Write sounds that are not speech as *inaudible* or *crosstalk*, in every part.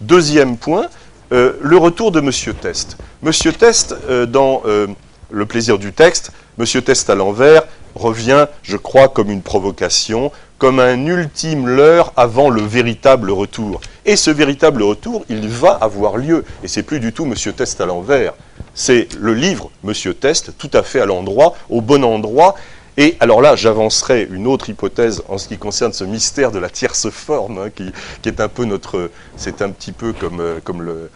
Deuxième point, euh, le retour de Monsieur Test. Monsieur Test, euh, dans euh, Le plaisir du texte, Monsieur Test à l'envers revient, je crois, comme une provocation, comme un ultime leurre avant le véritable retour. Et ce véritable retour, il va avoir lieu. Et c'est plus du tout Monsieur Test à l'envers. C'est le livre Monsieur Test, tout à fait à l'endroit, au bon endroit, et alors là, j'avancerai une autre hypothèse en ce qui concerne ce mystère de la tierce forme, hein, qui, est un peu notre, c'est un petit peu comme, euh,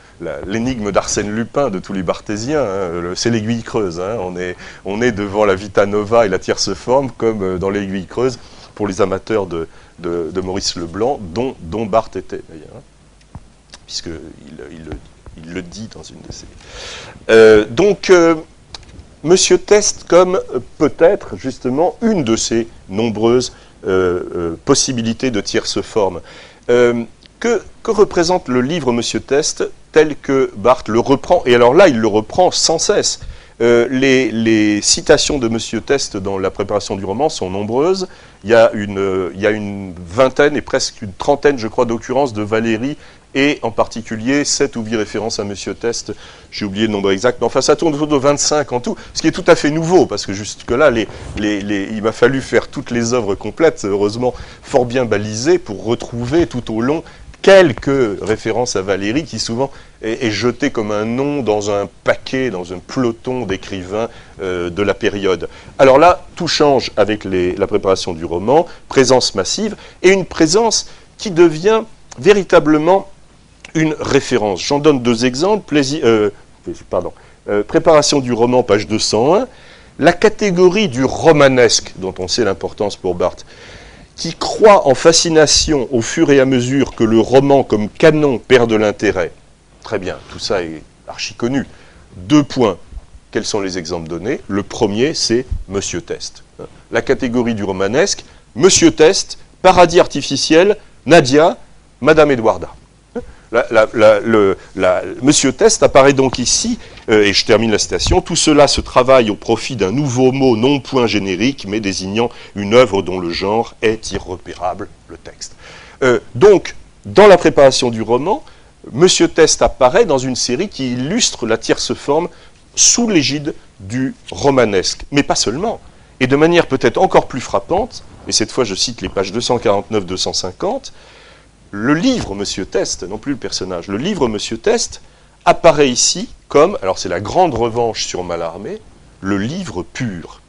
l'énigme d'Arsène Lupin de tous les barthésiens, hein, c'est l'aiguille creuse. Hein. on, est, on est devant la Vita Nova et la tierce forme, comme euh, dans l'aiguille creuse, pour les amateurs de, Maurice Leblanc, dont, Barthes était d'ailleurs, puisqu'il il, il, le dit dans une de ses... Euh, donc, Monsieur Test comme euh, peut-être justement une de ces nombreuses euh, euh, possibilités de tierce forme. que, représente le livre Monsieur Test tel que Barthes le reprend Et alors là, il le reprend sans cesse. les, citations de Monsieur Test dans la préparation du roman sont nombreuses. Il y a une, il y a une vingtaine et presque une trentaine, je crois, d'occurrences de Valérie et en particulier 7 ou 8 références à Monsieur Test, j'ai oublié le nombre exact, mais enfin ça tourne autour de 25 en tout, ce qui est tout à fait nouveau, parce que jusque-là, il m'a fallu faire toutes les œuvres complètes, heureusement fort bien balisées, pour retrouver tout au long quelques références à Valérie, qui souvent est, jetée comme un nom dans un paquet, dans un peloton d'écrivains euh, de la période. Alors là, tout change avec la préparation du roman, présence massive, et une présence qui devient véritablement une référence. J'en donne deux exemples. Euh, pardon. Euh, préparation du roman, page 201. La catégorie du romanesque, dont on sait l'importance pour Barthes, qui croit en fascination au fur et à mesure que le roman comme canon perd de l'intérêt. Très bien, tout ça est archi connu. Deux points. Quels sont les exemples donnés? Le premier, c'est Monsieur Test. La catégorie du romanesque, Monsieur Test, Paradis artificiel, Nadia, Madame Monsieur Test apparaît donc ici, euh, et je termine la citation, tout cela se travaille au profit d'un nouveau mot non point générique, mais désignant une œuvre dont le genre est irrepérable, le texte. Euh, donc, dans la préparation du roman, Monsieur Test apparaît dans une série qui illustre la tierce forme sous l'égide du romanesque, mais pas seulement, et de manière peut-être encore plus frappante, et cette fois je cite les pages 249-250, le livre Monsieur Test, non plus le personnage, le livre Monsieur Test apparaît ici comme, alors c'est la grande revanche sur Mallarmé, le livre pur.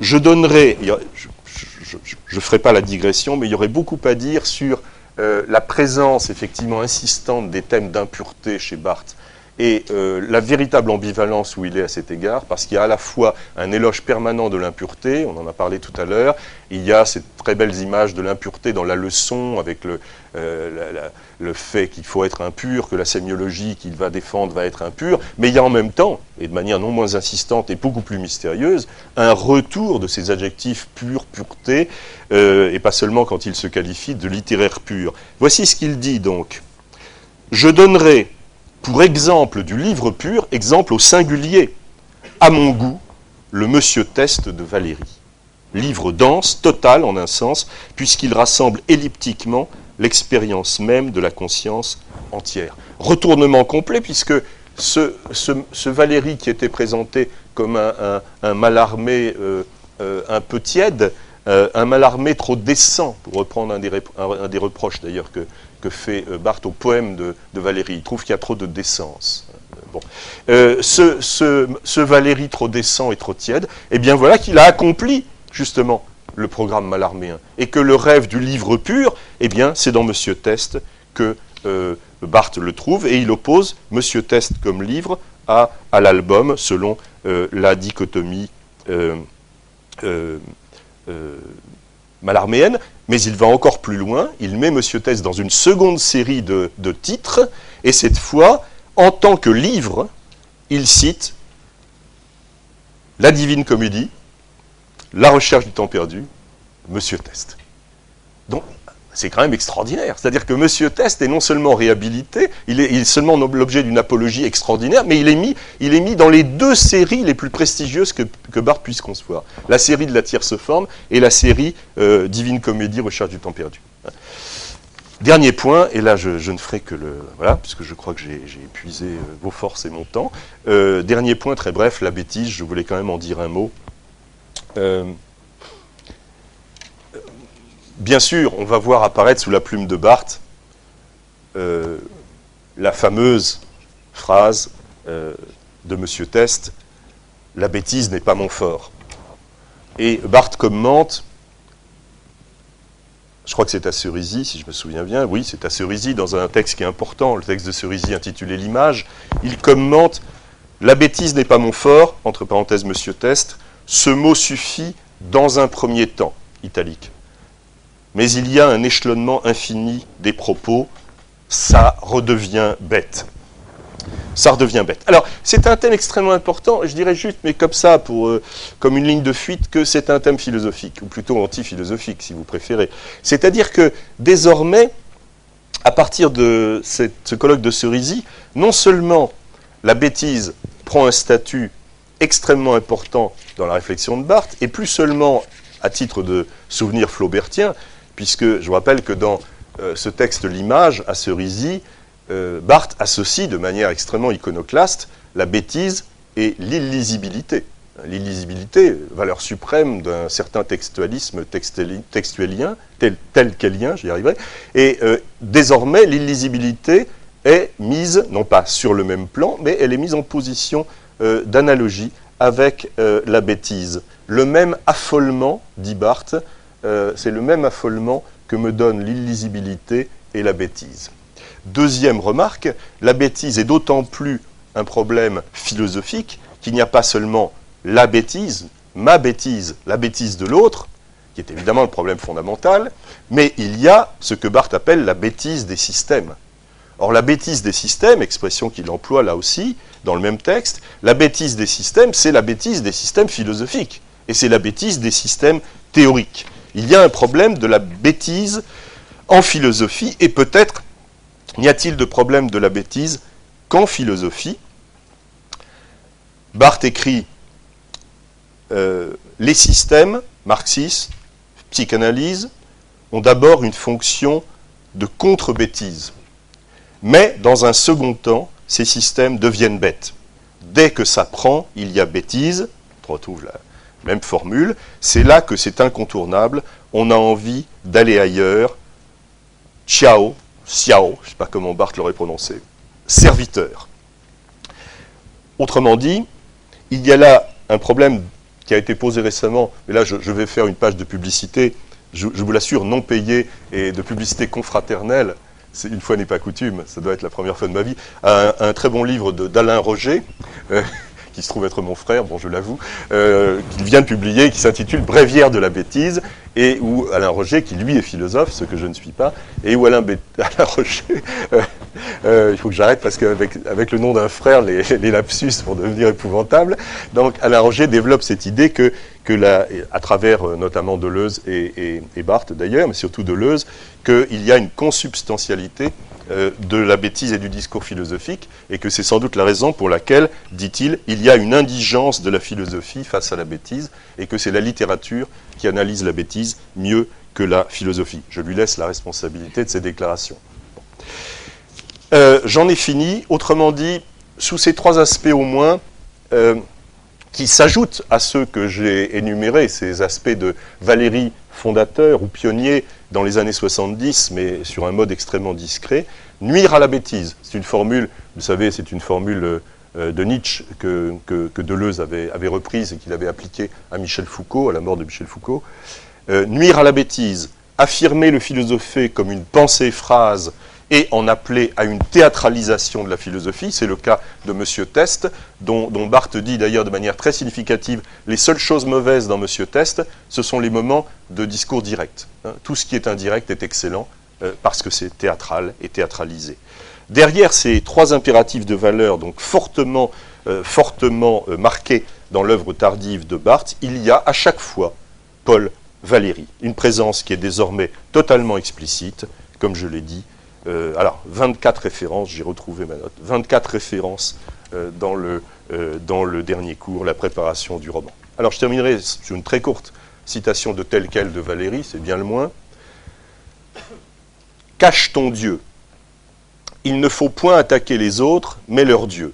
Je donnerai, je ne ferai pas la digression, mais il y aurait beaucoup à dire sur euh, la présence effectivement insistante des thèmes d'impureté chez Barthes et euh, la véritable ambivalence où il est à cet égard, parce qu'il y a à la fois un éloge permanent de l'impureté, on en a parlé tout à l'heure, il y a ces très belles images de l'impureté dans la leçon, avec le, euh, le fait qu'il faut être impur, que la sémiologie qu'il va défendre va être impure, mais il y a en même temps, et de manière non moins insistante et beaucoup plus mystérieuse, un retour de ces adjectifs purs, pureté, euh, et pas seulement quand il se qualifie de littéraire pur. Voici ce qu'il dit donc. Je donnerai pour exemple du livre pur, exemple au singulier, à mon goût, le Monsieur Test de Valérie. Livre dense, total en un sens, puisqu'il rassemble elliptiquement l'expérience même de la conscience entière. Retournement complet, puisque ce, Valérie qui était présenté comme un, malarmé euh, euh, un peu tiède, euh, un malarmé trop décent, pour reprendre un des reproches d'ailleurs que, fait euh, Barthes au poème de, Valérie. Il trouve qu'il y a trop de décence. Euh, bon. Euh, ce, ce, Valérie trop décent et trop tiède, eh bien voilà qu'il a accompli justement le programme malarméen. Et que le rêve du livre pur, eh bien c'est dans Monsieur Test que Barthes le trouve, et il oppose Monsieur Test comme livre à, à l'album selon la dichotomie malarméenne, mais il va encore plus loin, il met Monsieur Tess dans une seconde série de, titres, et cette fois, en tant que livre, il cite La Divine Comédie, La Recherche du Temps Perdu, Monsieur Test. Donc, c'est quand même extraordinaire. C'est-à-dire que Monsieur Test est non seulement réhabilité, il est, seulement l'objet d'une apologie extraordinaire, mais il est, mis, dans les deux séries les plus prestigieuses que, que Barthes puisse concevoir. La série de la tierce forme et la série euh, Divine Comédie, Recherche du temps perdu. Dernier point, et là je, ne ferai que le... Voilà, puisque je crois que j'ai épuisé euh, vos forces et mon temps. Euh, dernier point, très bref, la bêtise, je voulais quand même en dire un mot. Bien sûr, on va voir apparaître sous la plume de Barthes la fameuse phrase de M. Test, « La bêtise n'est pas mon fort ». Et Barthes commente je crois que c'est à Cerisy, si je me souviens bien, oui, c'est à Cerisy, dans un texte qui est important, le texte de Cerisy intitulé L'image, il commente « La bêtise n'est pas mon fort », entre parenthèses, Monsieur Test, ce mot suffit dans un premier temps, italique. Mais il y a un échelonnement infini des propos, ça redevient bête ça redevient bête. Alors, c'est un thème extrêmement important, je dirais juste, mais comme ça, euh, comme une ligne de fuite, que c'est un thème philosophique, ou plutôt anti-philosophique, si vous préférez. C'est-à-dire que, désormais, à partir de ce colloque de Cerisy, non seulement la bêtise prend un statut extrêmement important dans la réflexion de Barthes, et plus seulement à titre de souvenir flaubertien, puisque je vous rappelle que dans euh, ce texte L'image, à Cerisy, euh, Barthes associe de manière extrêmement iconoclaste la bêtise et l'illisibilité. L'illisibilité, valeur suprême d'un certain textualisme textuelien, tel, qu'élien, j'y arriverai, et euh, désormais l'illisibilité est mise, non pas sur le même plan, mais elle est mise en position d'analogie avec la bêtise. Le même affolement, dit Barthes, c'est le même affolement que me donne l'illisibilité et la bêtise. Deuxième remarque, la bêtise est d'autant plus un problème philosophique qu'il n'y a pas seulement la bêtise, ma bêtise, la bêtise de l'autre, qui est évidemment le problème fondamental, mais il y a ce que Barthes appelle la bêtise des systèmes. Or, la bêtise des systèmes, expression qu'il emploie là aussi, dans le même texte, la bêtise des systèmes, c'est la bêtise des systèmes philosophiques, et c'est la bêtise des systèmes théoriques. Il y a un problème de la bêtise en philosophie, et peut-être N'y a-t-il de problème de la bêtise qu'en philosophie Barthes écrit euh, Les systèmes, marxistes, psychanalyse, ont d'abord une fonction de contre-bêtise. Mais, dans un second temps, ces systèmes deviennent bêtes. Dès que ça prend, il y a bêtise, on retrouve la même formule, c'est là que c'est incontournable, on a envie d'aller ailleurs, ciao, Xiao, je ne sais pas comment Barthes l'aurait prononcé, serviteur. Autrement dit, il y a là un problème qui a été posé récemment, mais là je, vais faire une page de publicité, je, vous l'assure, non payée et de publicité confraternelle, une fois n'est pas coutume, ça doit être la première fois de ma vie, un, très bon livre d'Alain Roger, euh, qui se trouve être mon frère, bon je l'avoue, euh, qu'il vient de publier, qui s'intitule Bréviaire de la bêtise, et où Alain Roger, qui lui est philosophe, ce que je ne suis pas, et où Alain, *laughs* Roger, euh, euh, il faut que j'arrête parce qu'avec avec le nom d'un frère, les, *laughs* lapsus vont devenir épouvantables, donc Alain Roger développe cette idée que, à travers notamment Deleuze et Barthes d'ailleurs, mais surtout Deleuze, qu'il y a une consubstantialité euh, de la bêtise et du discours philosophique, et que c'est sans doute la raison pour laquelle, dit-il, il y a une indigence de la philosophie face à la bêtise, et que c'est la littérature qui analyse la bêtise mieux que la philosophie. Je lui laisse la responsabilité de ces déclarations. Euh, j'en ai fini. Autrement dit, sous ces trois aspects au moins, euh, qui s'ajoutent à ceux que j'ai énumérés, ces aspects de Valérie fondateur ou pionnier dans les années 70, mais sur un mode extrêmement discret, nuire à la bêtise. C'est une formule, vous savez, c'est une formule euh, de Nietzsche que, Deleuze avait, reprise et qu'il avait appliquée à Michel Foucault, à la mort de Michel Foucault. Euh, nuire à la bêtise, affirmer le philosopher comme une pensée-phrase et en appeler à une théâtralisation de la philosophie. C'est le cas de M. Test, dont, Barthes dit d'ailleurs de manière très significative les seules choses mauvaises dans M. Test, ce sont les moments de discours direct. Hein. Tout ce qui est indirect est excellent euh, parce que c'est théâtral et théâtralisé. Derrière ces trois impératifs de valeur, donc fortement, euh, fortement euh, marqués dans l'œuvre tardive de Barthes, il y a à chaque fois Paul Valéry, une présence qui est désormais totalement explicite, comme je l'ai dit, euh, alors, 24 références, j'ai retrouvé ma note, 24 références euh, dans, le, euh, dans le dernier cours, la préparation du roman. Alors, je terminerai sur une très courte citation de tel quel de Valérie, c'est bien le moins. Cache ton Dieu. Il ne faut point attaquer les autres, mais leur Dieu.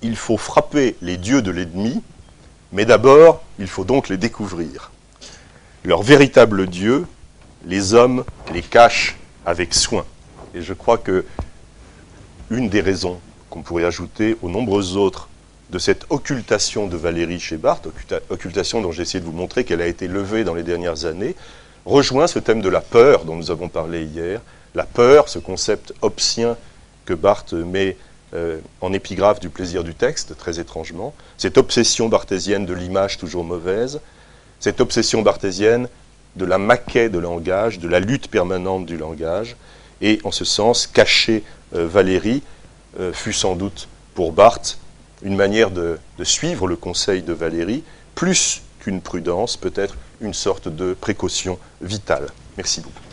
Il faut frapper les dieux de l'ennemi, mais d'abord, il faut donc les découvrir. Leur véritable Dieu, les hommes les cachent avec soin. Et je crois que une des raisons qu'on pourrait ajouter aux nombreuses autres de cette occultation de Valérie chez Barthes, occultation dont j'ai essayé de vous montrer qu'elle a été levée dans les dernières années, rejoint ce thème de la peur dont nous avons parlé hier. La peur, ce concept obscien que Barthes met euh, en épigraphe du plaisir du texte, très étrangement, cette obsession barthésienne de l'image toujours mauvaise, cette obsession barthésienne de la maquette de langage, de la lutte permanente du langage, et en ce sens, cacher euh, Valérie euh, fut sans doute pour Barthes une manière de, de suivre le conseil de Valérie, plus qu'une prudence, peut-être une sorte de précaution vitale. Merci beaucoup.